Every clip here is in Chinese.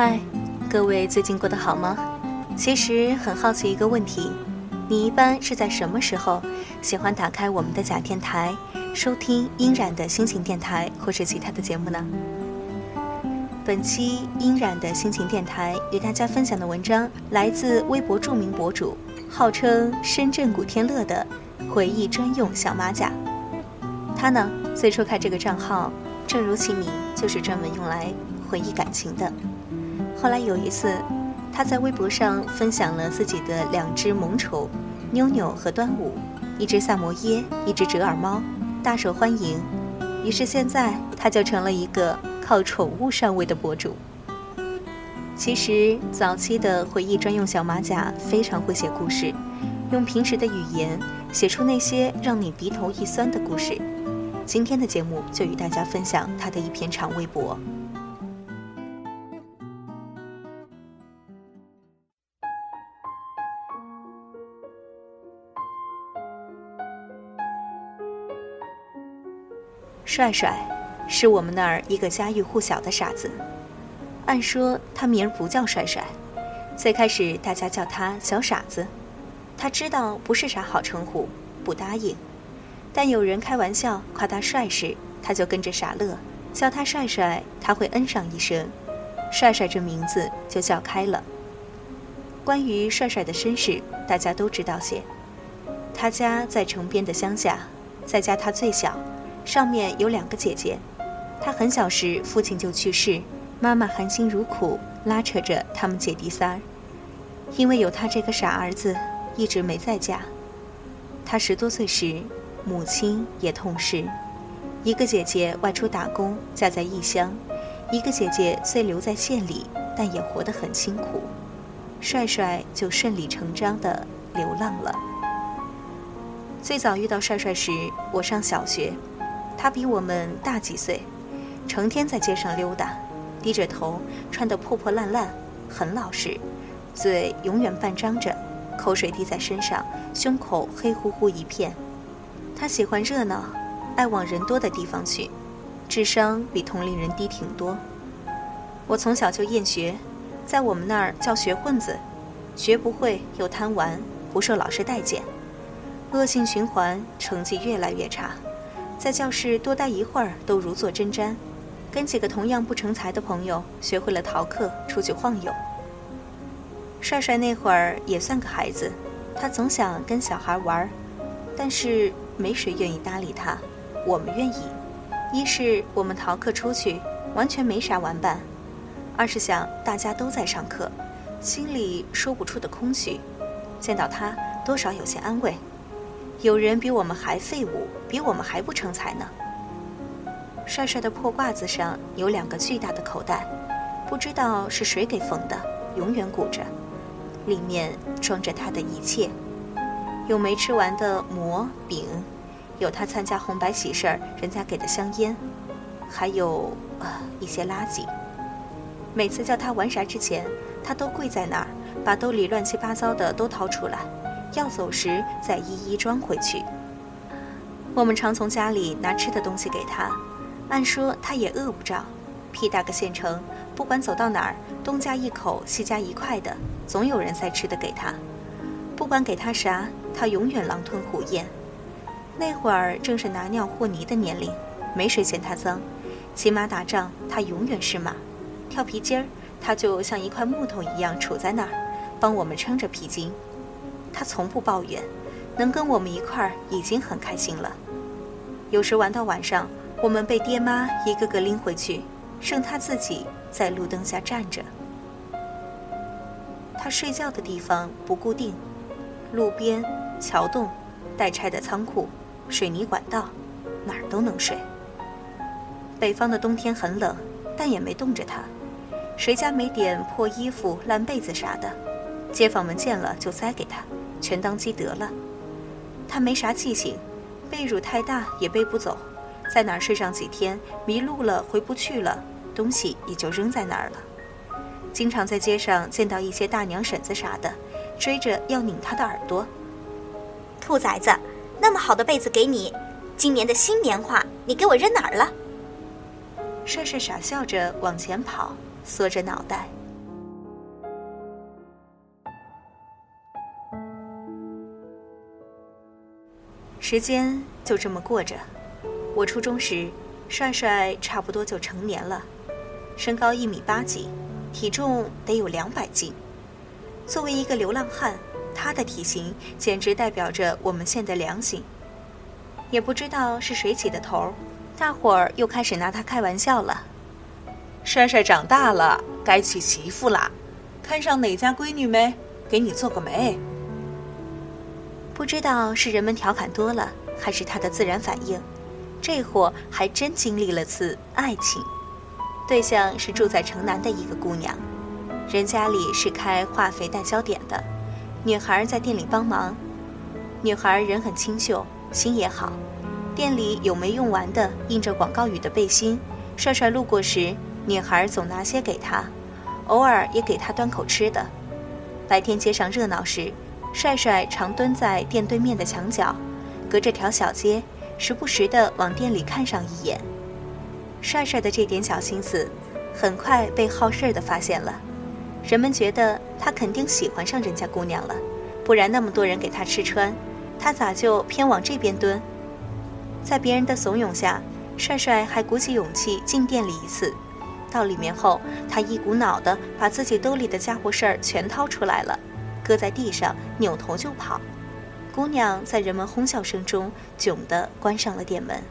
嗨，各位最近过得好吗？其实很好奇一个问题，你一般是在什么时候喜欢打开我们的假电台，收听音染的心情电台或是其他的节目呢？本期音染的心情电台与大家分享的文章来自微博著名博主，号称深圳古天乐的回忆专用小马甲。他呢，最初开这个账号，正如其名，就是专门用来回忆感情的。后来有一次，他在微博上分享了自己的两只萌宠妞妞和端午，一只萨摩耶，一只折耳猫，大受欢迎。于是现在他就成了一个靠宠物上位的博主。其实早期的回忆专用小马甲非常会写故事，用平时的语言写出那些让你鼻头一酸的故事。今天的节目就与大家分享他的一篇长微博。帅帅，是我们那儿一个家喻户晓的傻子。按说他名儿不叫帅帅，最开始大家叫他小傻子。他知道不是啥好称呼，不答应。但有人开玩笑夸他帅时，他就跟着傻乐，叫他帅帅，他会嗯上一声。帅帅这名字就叫开了。关于帅帅的身世，大家都知道些。他家在城边的乡下，在家他最小。上面有两个姐姐，他很小时父亲就去世，妈妈含辛茹苦拉扯着他们姐弟仨儿，因为有他这个傻儿子，一直没在家。他十多岁时，母亲也痛逝，一个姐姐外出打工，嫁在异乡，一个姐姐虽留在县里，但也活得很辛苦，帅帅就顺理成章地流浪了。最早遇到帅帅时，我上小学。他比我们大几岁，成天在街上溜达，低着头，穿得破破烂烂，很老实，嘴永远半张着，口水滴在身上，胸口黑乎乎一片。他喜欢热闹，爱往人多的地方去，智商比同龄人低挺多。我从小就厌学，在我们那儿叫学混子，学不会又贪玩，不受老师待见，恶性循环，成绩越来越差。在教室多待一会儿都如坐针毡，跟几个同样不成才的朋友学会了逃课，出去晃悠。帅帅那会儿也算个孩子，他总想跟小孩玩，但是没谁愿意搭理他。我们愿意，一是我们逃课出去，完全没啥玩伴；二是想大家都在上课，心里说不出的空虚，见到他多少有些安慰。有人比我们还废物，比我们还不成才呢。帅帅的破褂子上有两个巨大的口袋，不知道是谁给缝的，永远鼓着，里面装着他的一切，有没吃完的馍饼，有他参加红白喜事儿人家给的香烟，还有啊一些垃圾。每次叫他玩啥之前，他都跪在那儿，把兜里乱七八糟的都掏出来。要走时再一一装回去。我们常从家里拿吃的东西给他，按说他也饿不着。屁大个县城，不管走到哪儿，东家一口西家一块的，总有人塞吃的给他。不管给他啥，他永远狼吞虎咽。那会儿正是拿尿和泥的年龄，没谁嫌他脏。骑马打仗，他永远是马；跳皮筋儿，他就像一块木头一样杵在那儿，帮我们撑着皮筋。他从不抱怨，能跟我们一块儿已经很开心了。有时玩到晚上，我们被爹妈一个个拎回去，剩他自己在路灯下站着。他睡觉的地方不固定，路边、桥洞、待拆的仓库、水泥管道，哪儿都能睡。北方的冬天很冷，但也没冻着他。谁家没点破衣服、烂被子啥的，街坊们见了就塞给他。全当积德了。他没啥记性，被褥太大也背不走，在哪儿睡上几天，迷路了回不去了，东西也就扔在那儿了。经常在街上见到一些大娘婶子啥的，追着要拧他的耳朵。兔崽子，那么好的被子给你，今年的新棉花你给我扔哪儿了？帅帅傻笑着往前跑，缩着脑袋，时间就这么过着。我初中时，帅帅差不多就成年了，身高一米八几，体重得有两百斤。作为一个流浪汉，他的体型简直代表着我们县的良心。也不知道是谁起的头，大伙儿又开始拿他开玩笑了。帅帅长大了，该娶媳妇啦，看上哪家闺女没？给你做个媒。不知道是人们调侃多了，还是他的自然反应，这货还真经历了次爱情。对象是住在城南的一个姑娘，人家里是开化肥代销点的，女孩在店里帮忙。女孩人很清秀。心也好，店里有没用完的印着广告语的背心，帅帅路过时，女孩总拿些给他，偶尔也给他端口吃的。白天街上热闹时，帅帅常蹲在店对面的墙角，隔着条小街，时不时地往店里看上一眼。帅帅的这点小心思，很快被好事的发现了，人们觉得他肯定喜欢上人家姑娘了，不然那么多人给他吃穿。他咋就偏往这边蹲？在别人的怂恿下，帅帅还鼓起勇气进店里一次。到里面后，他一股脑的把自己兜里的家伙事儿全掏出来了，搁在地上，扭头就跑。姑娘在人们哄笑声中窘地关上了店门。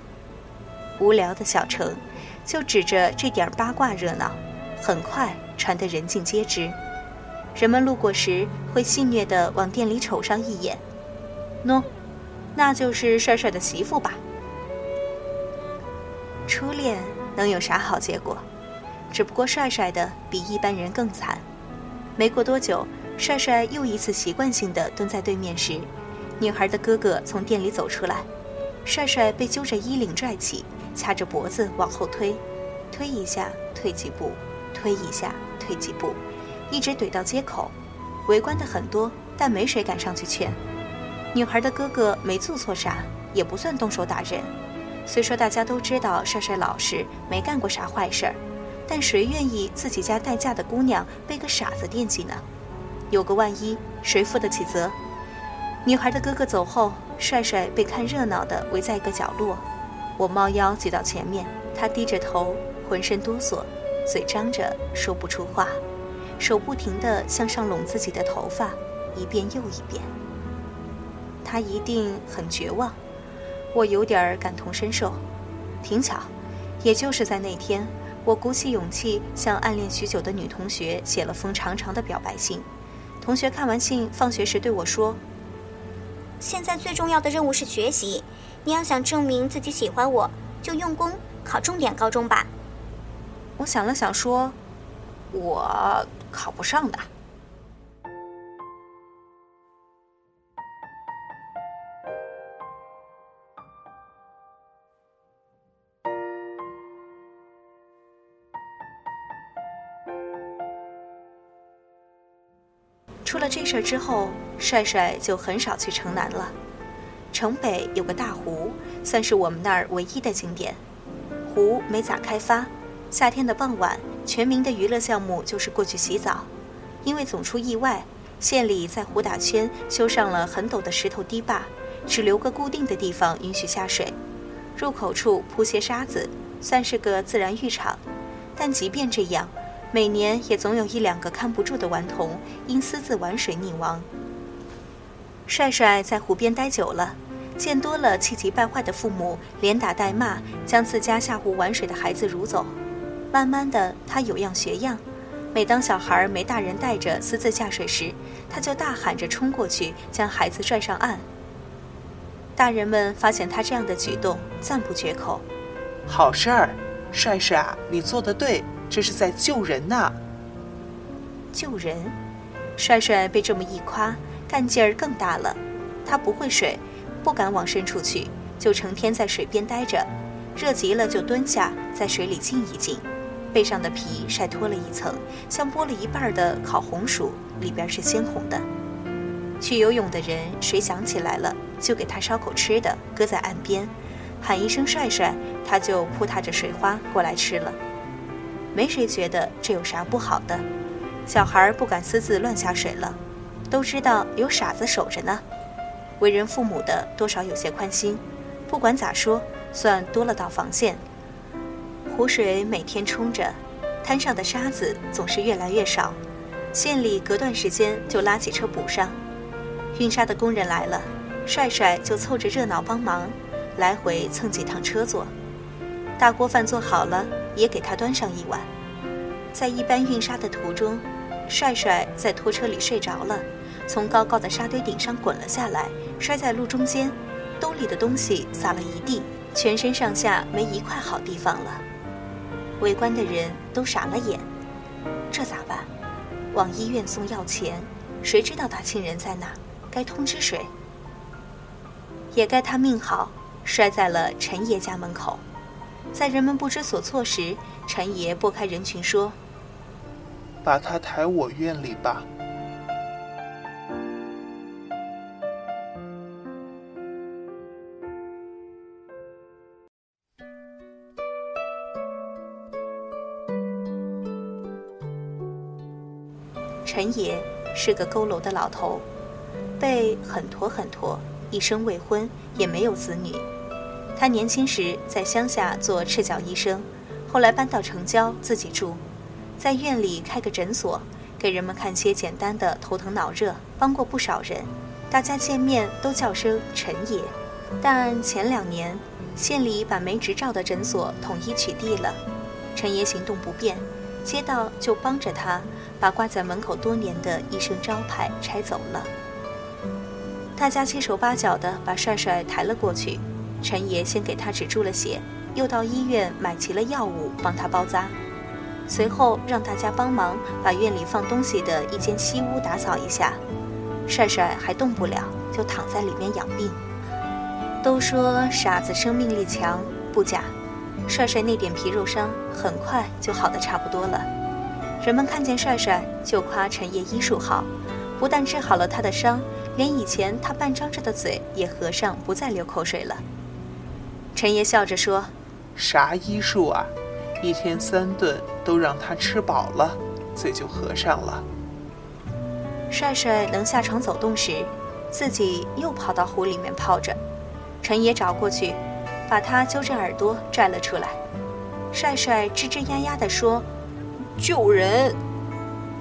无聊的小城，就指着这点八卦热闹，很快传得人尽皆知。人们路过时会戏谑地往店里瞅上一眼。喏，那就是帅帅的媳妇吧。初恋能有啥好结果？只不过帅帅的比一般人更惨。没过多久，帅帅又一次习惯性的蹲在对面时，女孩的哥哥从店里走出来，帅帅被揪着衣领拽起，掐着脖子往后推，推一下退几步，推一下退几步，一直怼到街口。围观的很多，但没谁敢上去劝。女孩的哥哥没做错啥，也不算动手打人。虽说大家都知道帅帅老实，没干过啥坏事儿，但谁愿意自己家待嫁的姑娘被个傻子惦记呢？有个万一，谁负得起责？女孩的哥哥走后，帅帅被看热闹的围在一个角落。我猫腰挤到前面，他低着头，浑身哆嗦，嘴张着说不出话，手不停地向上拢自己的头发，一遍又一遍。他一定很绝望，我有点感同身受。挺巧，也就是在那天，我鼓起勇气向暗恋许久的女同学写了封长长的表白信。同学看完信，放学时对我说：“现在最重要的任务是学习，你要想证明自己喜欢我，就用功考重点高中吧。”我想了想说：“我考不上的。”事儿之后，帅帅就很少去城南了。城北有个大湖，算是我们那儿唯一的景点。湖没咋开发，夏天的傍晚，全民的娱乐项目就是过去洗澡。因为总出意外，县里在湖打圈修上了很陡的石头堤坝，只留个固定的地方允许下水。入口处铺些沙子，算是个自然浴场。但即便这样，每年也总有一两个看不住的顽童因私自玩水溺亡。帅帅在湖边待久了，见多了气急败坏的父母连打带骂，将自家下湖玩水的孩子掳走。慢慢的，他有样学样，每当小孩没大人带着私自下水时，他就大喊着冲过去将孩子拽上岸。大人们发现他这样的举动，赞不绝口：“好事儿，帅帅啊，你做的对。”这是在救人呐！救人，帅帅被这么一夸，干劲儿更大了。他不会水，不敢往深处去，就成天在水边待着。热极了就蹲下，在水里浸一浸，背上的皮晒脱了一层，像剥了一半的烤红薯，里边是鲜红的。去游泳的人，谁想起来了，就给他烧口吃的，搁在岸边，喊一声帅帅，他就扑踏着水花过来吃了。没谁觉得这有啥不好的，小孩不敢私自乱下水了，都知道有傻子守着呢。为人父母的多少有些宽心，不管咋说，算多了道防线。湖水每天冲着，滩上的沙子总是越来越少，县里隔段时间就拉起车补上。运沙的工人来了，帅帅就凑着热闹帮忙，来回蹭几趟车坐。大锅饭做好了，也给他端上一碗。在一般运沙的途中，帅帅在拖车里睡着了，从高高的沙堆顶上滚了下来，摔在路中间，兜里的东西撒了一地，全身上下没一块好地方了。围观的人都傻了眼，这咋办？往医院送药钱，谁知道他亲人在哪？该通知谁？也该他命好，摔在了陈爷家门口。在人们不知所措时，陈爷拨开人群说：“把他抬我院里吧。”陈爷是个佝偻的老头，背很驼很驼，一生未婚，也没有子女。他年轻时在乡下做赤脚医生，后来搬到城郊自己住，在院里开个诊所，给人们看些简单的头疼脑热，帮过不少人。大家见面都叫声陈爷。但前两年，县里把没执照的诊所统一取缔了，陈爷行动不便，街道就帮着他把挂在门口多年的医生招牌拆走了。大家七手八脚的把帅帅抬了过去。陈爷先给他止住了血，又到医院买齐了药物帮他包扎，随后让大家帮忙把院里放东西的一间西屋打扫一下。帅帅还动不了，就躺在里面养病。都说傻子生命力强，不假。帅帅那点皮肉伤很快就好的差不多了。人们看见帅帅就夸陈爷医术好，不但治好了他的伤，连以前他半张着的嘴也合上，不再流口水了。陈爷笑着说：“啥医术啊？一天三顿都让他吃饱了，嘴就合上了。”帅帅能下床走动时，自己又跑到湖里面泡着。陈爷找过去，把他揪着耳朵拽了出来。帅帅吱吱呀呀地说：“救人！”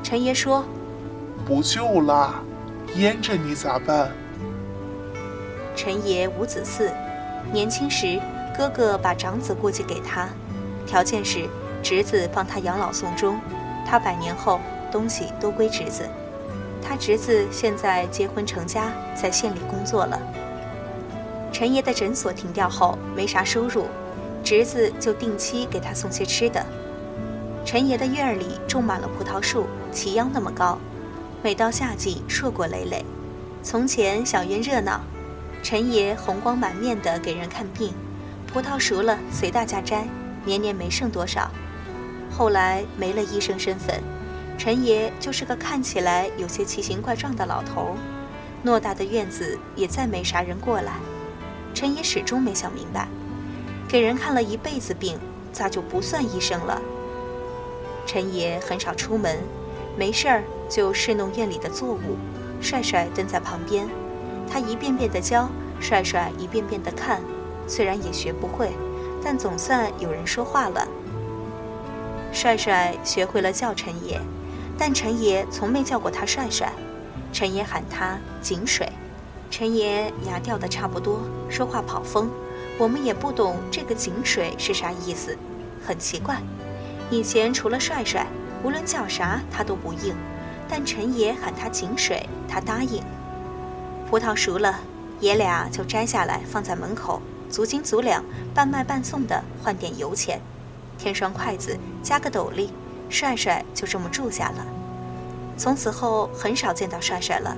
陈爷说：“不救啦，淹着你咋办？”陈爷无子嗣。年轻时，哥哥把长子过继给他，条件是侄子帮他养老送终。他百年后东西都归侄子。他侄子现在结婚成家，在县里工作了。陈爷的诊所停掉后没啥收入，侄子就定期给他送些吃的。陈爷的院儿里种满了葡萄树，齐腰那么高，每到夏季硕果累累。从前小院热闹。陈爷红光满面的给人看病，葡萄熟了随大家摘，年年没剩多少。后来没了医生身份，陈爷就是个看起来有些奇形怪状的老头。偌大的院子也再没啥人过来。陈爷始终没想明白，给人看了一辈子病，咋就不算医生了？陈爷很少出门，没事儿就侍弄院里的作物，帅帅蹲在旁边。他一遍遍地教，帅帅一遍遍地看，虽然也学不会，但总算有人说话了。帅帅学会了叫陈爷，但陈爷从没叫过他帅帅，陈爷喊他井水。陈爷牙掉的差不多，说话跑风，我们也不懂这个井水是啥意思，很奇怪。以前除了帅帅，无论叫啥他都不应，但陈爷喊他井水，他答应。葡萄熟了，爷俩就摘下来放在门口，足斤足两，半卖半送的换点油钱，添双筷子，加个斗笠，帅帅就这么住下了。从此后很少见到帅帅了，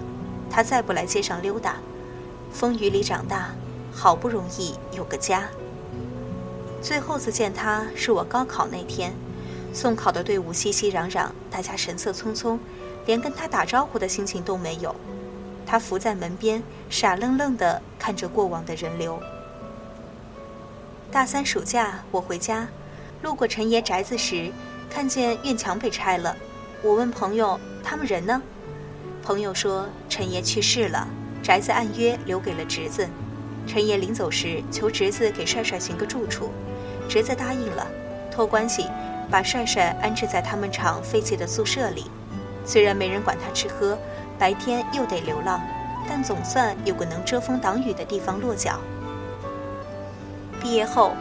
他再不来街上溜达，风雨里长大，好不容易有个家。最后次见他是我高考那天，送考的队伍熙熙攘攘，大家神色匆匆，连跟他打招呼的心情都没有。他伏在门边，傻愣愣地看着过往的人流。大三暑假，我回家，路过陈爷宅子时，看见院墙被拆了。我问朋友：“他们人呢？”朋友说：“陈爷去世了，宅子按约留给了侄子。陈爷临走时求侄子给帅帅寻个住处，侄子答应了，托关系把帅帅安置在他们厂废弃的宿舍里。虽然没人管他吃喝，白天又得流浪，但总算有个能遮风挡雨的地方落脚。毕业后，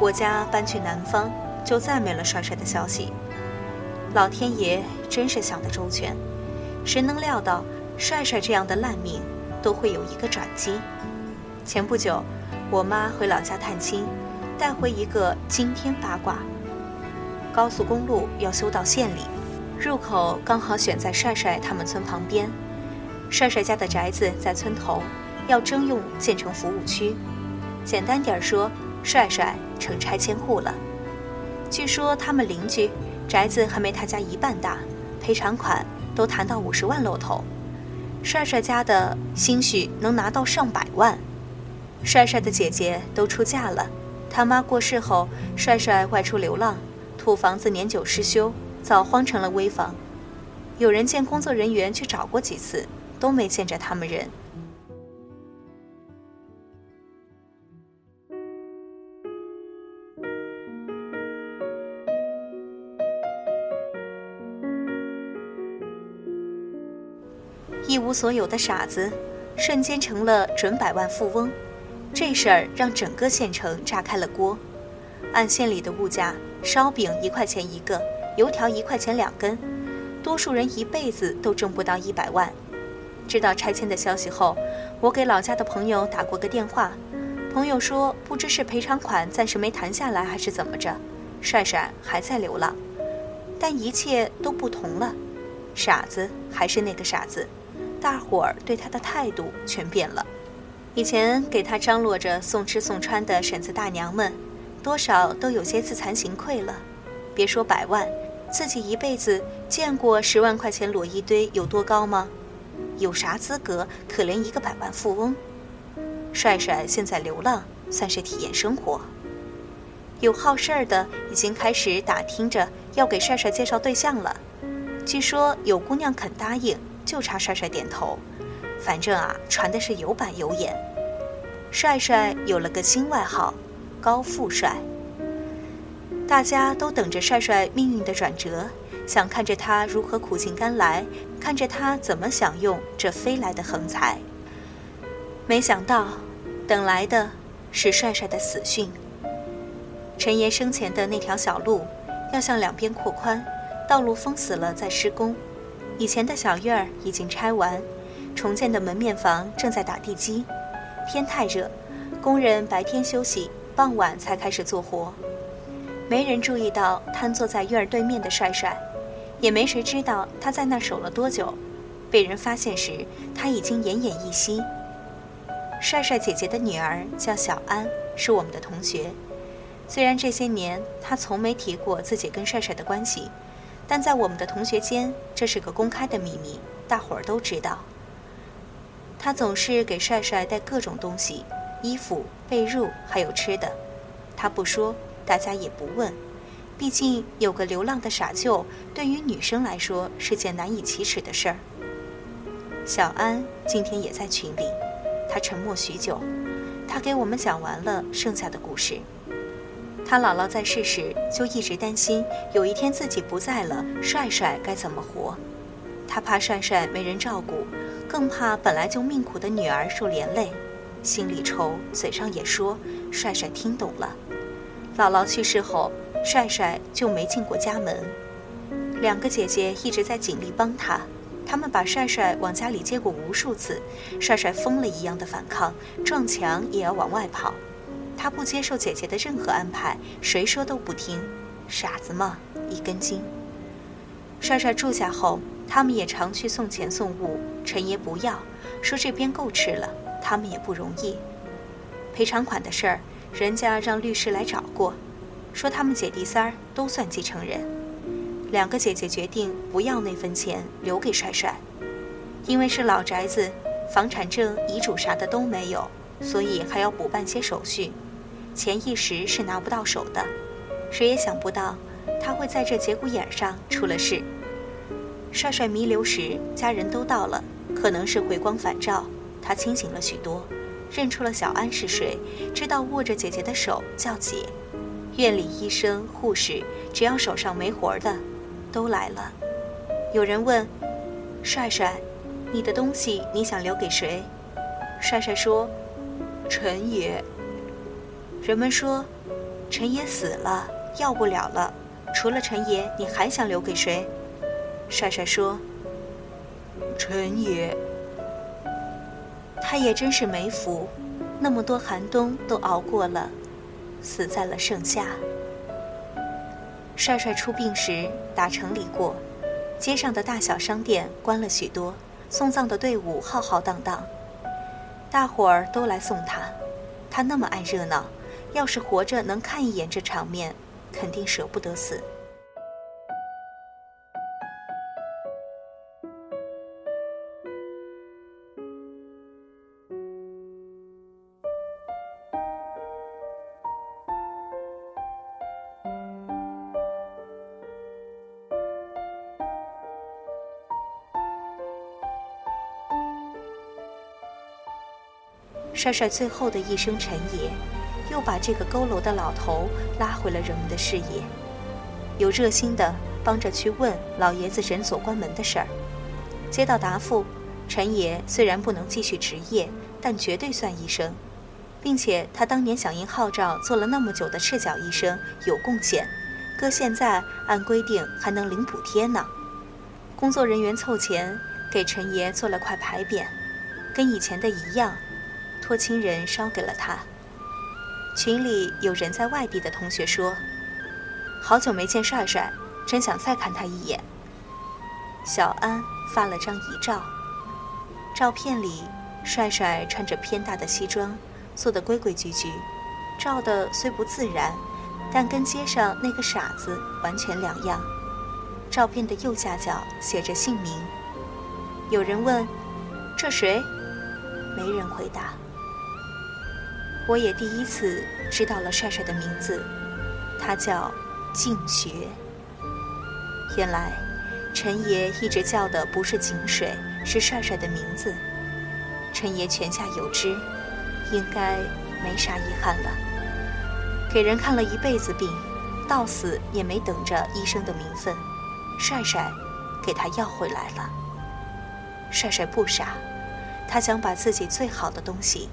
我家搬去南方，就再没了帅帅的消息。老天爷真是想得周全，谁能料到帅帅这样的烂命都会有一个转机？前不久，我妈回老家探亲，带回一个惊天八卦：高速公路要修到县里，入口刚好选在帅帅他们村旁边。帅帅家的宅子在村头，要征用建成服务区。简单点说，帅帅成拆迁户了。据说他们邻居宅子还没他家一半大，赔偿款都谈到五十万露头。帅帅家的兴许能拿到上百万。帅帅的姐姐都出嫁了，他妈过世后，帅帅外出流浪，土房子年久失修，早荒成了危房。有人见工作人员去找过几次，都没见着他们人。一无所有的傻子，瞬间成了准百万富翁。这事儿让整个县城炸开了锅。按县里的物价，烧饼一块钱一个，油条一块钱两根，多数人一辈子都挣不到一百万。知道拆迁的消息后，我给老家的朋友打过个电话，朋友说不知是赔偿款暂时没谈下来，还是怎么着，帅帅还在流浪。但一切都不同了，傻子还是那个傻子，大伙儿对他的态度全变了。以前给他张罗着送吃送穿的婶子大娘们，多少都有些自惭形愧了。别说百万，自己一辈子见过十万块钱摞一堆有多高吗？有啥资格可怜一个百万富翁？帅帅现在流浪，算是体验生活。有好事儿的已经开始打听着要给帅帅介绍对象了。据说有姑娘肯答应，就差帅帅点头。反正啊，传的是有板有眼。帅帅有了个新外号，高富帅。大家都等着帅帅命运的转折，想看着他如何苦尽甘来，看着他怎么享用这飞来的横财。没想到，等来的是帅帅的死讯。陈爷生前的那条小路，要向两边扩宽，道路封死了再施工。以前的小院儿已经拆完。重建的门面房正在打地基，天太热，工人白天休息，傍晚才开始做活。没人注意到瘫坐在院儿对面的帅帅，也没谁知道他在那守了多久。被人发现时，他已经奄奄一息。帅帅姐姐的女儿叫小安，是我们的同学。虽然这些年她从没提过自己跟帅帅的关系，但在我们的同学间，这是个公开的秘密，大伙儿都知道。他总是给帅帅带各种东西，衣服、被褥，还有吃的。他不说，大家也不问。毕竟有个流浪的傻舅，对于女生来说是件难以启齿的事儿。小安今天也在群里，他沉默许久，他给我们讲完了剩下的故事。他姥姥在世时就一直担心，有一天自己不在了，帅帅该怎么活？他怕帅帅没人照顾。更怕本来就命苦的女儿受连累，心里愁，嘴上也说。帅帅听懂了。姥姥去世后，帅帅就没进过家门。两个姐姐一直在尽力帮他，他们把帅帅往家里接过无数次，帅帅疯了一样的反抗，撞墙也要往外跑。他不接受姐姐的任何安排，谁说都不听，傻子嘛，一根筋。帅帅住下后。他们也常去送钱送物，陈爷不要，说这边够吃了，他们也不容易。赔偿款的事儿，人家让律师来找过，说他们姐弟三儿都算继承人。两个姐姐决定不要那份钱，留给帅帅，因为是老宅子，房产证、遗嘱啥的都没有，所以还要补办些手续，钱一时是拿不到手的。谁也想不到，他会在这节骨眼上出了事。帅帅弥留时，家人都到了，可能是回光返照，他清醒了许多，认出了小安是谁，知道握着姐姐的手叫姐。院里医生、护士，只要手上没活的，都来了。有人问：“帅帅，你的东西你想留给谁？”帅帅说：“陈爷。”人们说：“陈爷死了，要不了了。除了陈爷，你还想留给谁？”帅帅说：“陈爷。”他也真是没福，那么多寒冬都熬过了，死在了盛夏。帅帅出殡时打城里过，街上的大小商店关了许多，送葬的队伍浩浩荡荡，大伙儿都来送他。他那么爱热闹，要是活着能看一眼这场面，肯定舍不得死。帅帅最后的一声“陈爷”，又把这个佝偻的老头拉回了人们的视野。有热心的帮着去问老爷子诊所关门的事儿，接到答复，陈爷虽然不能继续执业，但绝对算医生，并且他当年响应号召做了那么久的赤脚医生有贡献，搁现在按规定还能领补贴呢。工作人员凑钱给陈爷做了块牌匾，跟以前的一样。托亲人捎给了他。群里有人在外地的同学说：“好久没见帅帅，真想再看他一眼。”小安发了张遗照，照片里帅帅穿着偏大的西装，做得规规矩矩，照的虽不自然，但跟街上那个傻子完全两样。照片的右下角写着姓名。有人问：“这谁？”没人回答。我也第一次知道了帅帅的名字，他叫静学。原来陈爷一直叫的不是井水，是帅帅的名字。陈爷泉下有知，应该没啥遗憾了。给人看了一辈子病，到死也没等着医生的名分，帅帅给他要回来了。帅帅不傻，他想把自己最好的东西。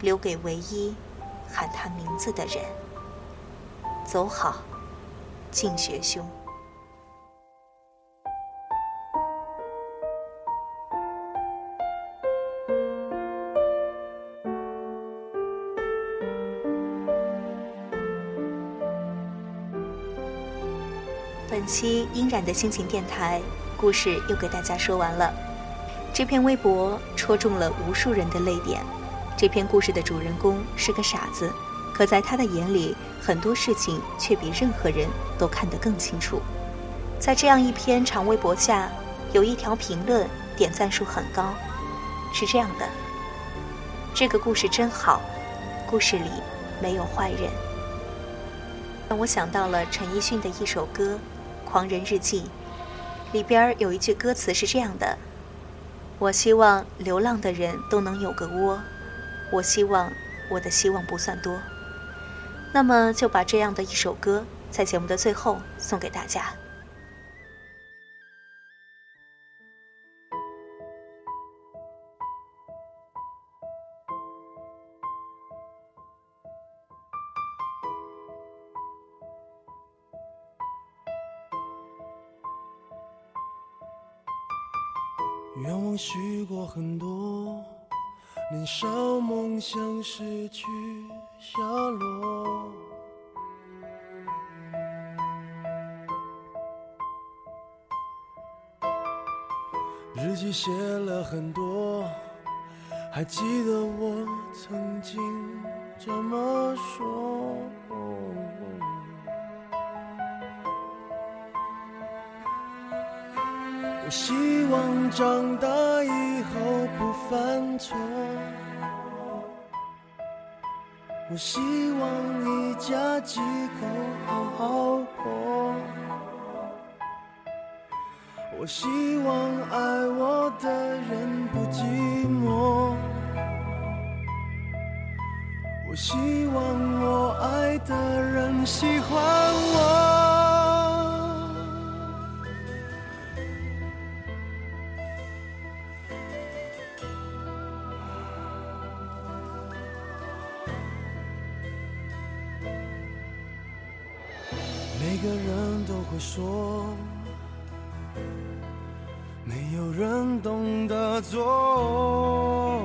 留给唯一喊他名字的人。走好，静学兄。本期阴染的心情电台故事又给大家说完了。这篇微博戳中了无数人的泪点。这篇故事的主人公是个傻子，可在他的眼里，很多事情却比任何人都看得更清楚。在这样一篇长微博下，有一条评论点赞数很高，是这样的：“这个故事真好，故事里没有坏人。”让我想到了陈奕迅的一首歌《狂人日记》，里边有一句歌词是这样的：“我希望流浪的人都能有个窝。”我希望我的希望不算多，那么就把这样的一首歌在节目的最后送给大家。少梦想失去下落，日记写了很多，还记得我曾经这么说。我希望长大以后不犯错。我希望你家几口好好过我希望爱我的人不寂寞。我希望我爱的人喜欢我。会说，没有人懂得做。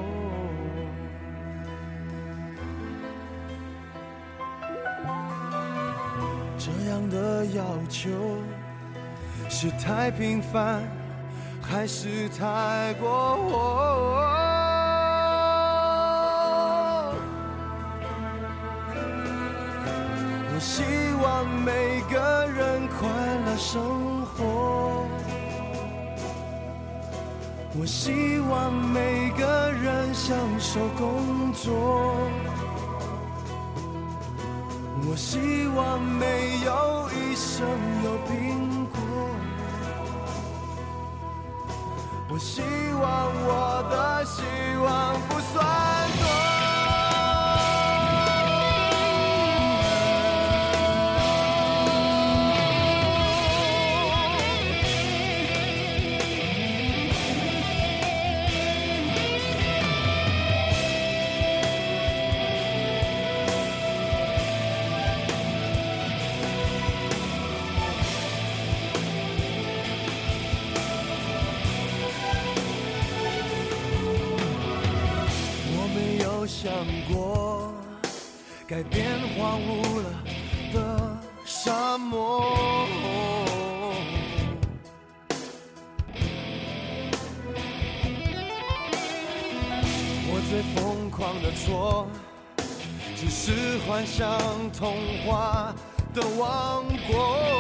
这样的要求是太平凡，还是太过火？我希望每个人快乐生活，我希望每个人享受工作，我希望没有一生有病过，我希望我的希望不算多。改变荒芜了的沙漠。我最疯狂的错，只是幻想童话的王国。